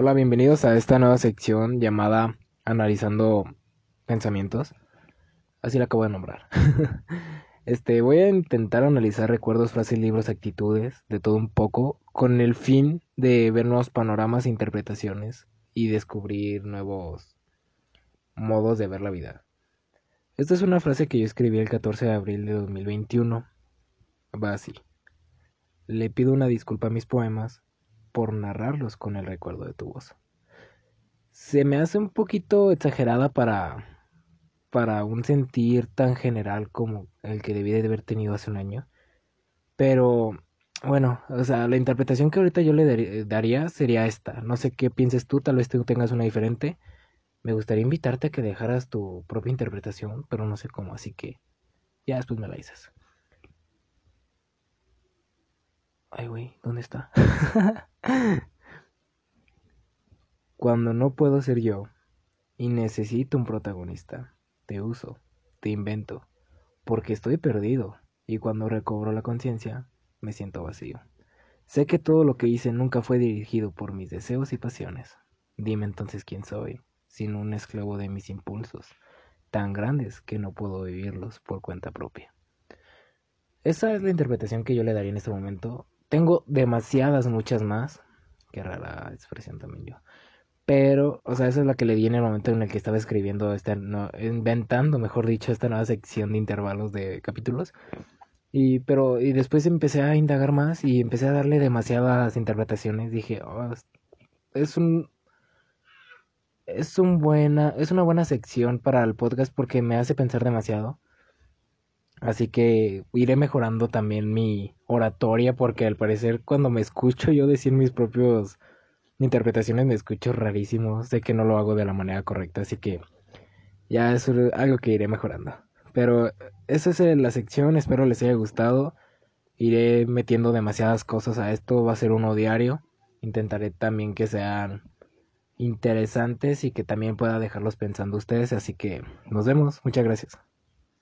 Hola, bienvenidos a esta nueva sección llamada Analizando Pensamientos. Así la acabo de nombrar. este, voy a intentar analizar recuerdos, frases, libros, actitudes, de todo un poco, con el fin de ver nuevos panoramas e interpretaciones y descubrir nuevos modos de ver la vida. Esta es una frase que yo escribí el 14 de abril de 2021. Va así. Le pido una disculpa a mis poemas por narrarlos con el recuerdo de tu voz. Se me hace un poquito exagerada para, para un sentir tan general como el que debí de haber tenido hace un año. Pero bueno, o sea, la interpretación que ahorita yo le daría sería esta. No sé qué pienses tú, tal vez tú tengas una diferente. Me gustaría invitarte a que dejaras tu propia interpretación, pero no sé cómo, así que ya después me la dices. Ay, güey, ¿dónde está? Cuando no puedo ser yo y necesito un protagonista, te uso, te invento, porque estoy perdido y cuando recobro la conciencia me siento vacío. Sé que todo lo que hice nunca fue dirigido por mis deseos y pasiones. Dime entonces quién soy, sin un esclavo de mis impulsos, tan grandes que no puedo vivirlos por cuenta propia. Esa es la interpretación que yo le daría en este momento tengo demasiadas, muchas más. Qué rara expresión también yo. Pero, o sea, esa es la que le di en el momento en el que estaba escribiendo, este, no, inventando, mejor dicho, esta nueva sección de intervalos de capítulos. Y, pero, y después empecé a indagar más y empecé a darle demasiadas interpretaciones. Dije, oh, es un, es un buena, es una buena sección para el podcast porque me hace pensar demasiado. Así que iré mejorando también mi oratoria porque al parecer cuando me escucho yo decir mis propios interpretaciones me escucho rarísimo. Sé que no lo hago de la manera correcta, así que ya es algo que iré mejorando. Pero esa es la sección, espero les haya gustado. Iré metiendo demasiadas cosas a esto, va a ser uno diario. Intentaré también que sean interesantes y que también pueda dejarlos pensando ustedes, así que nos vemos, muchas gracias.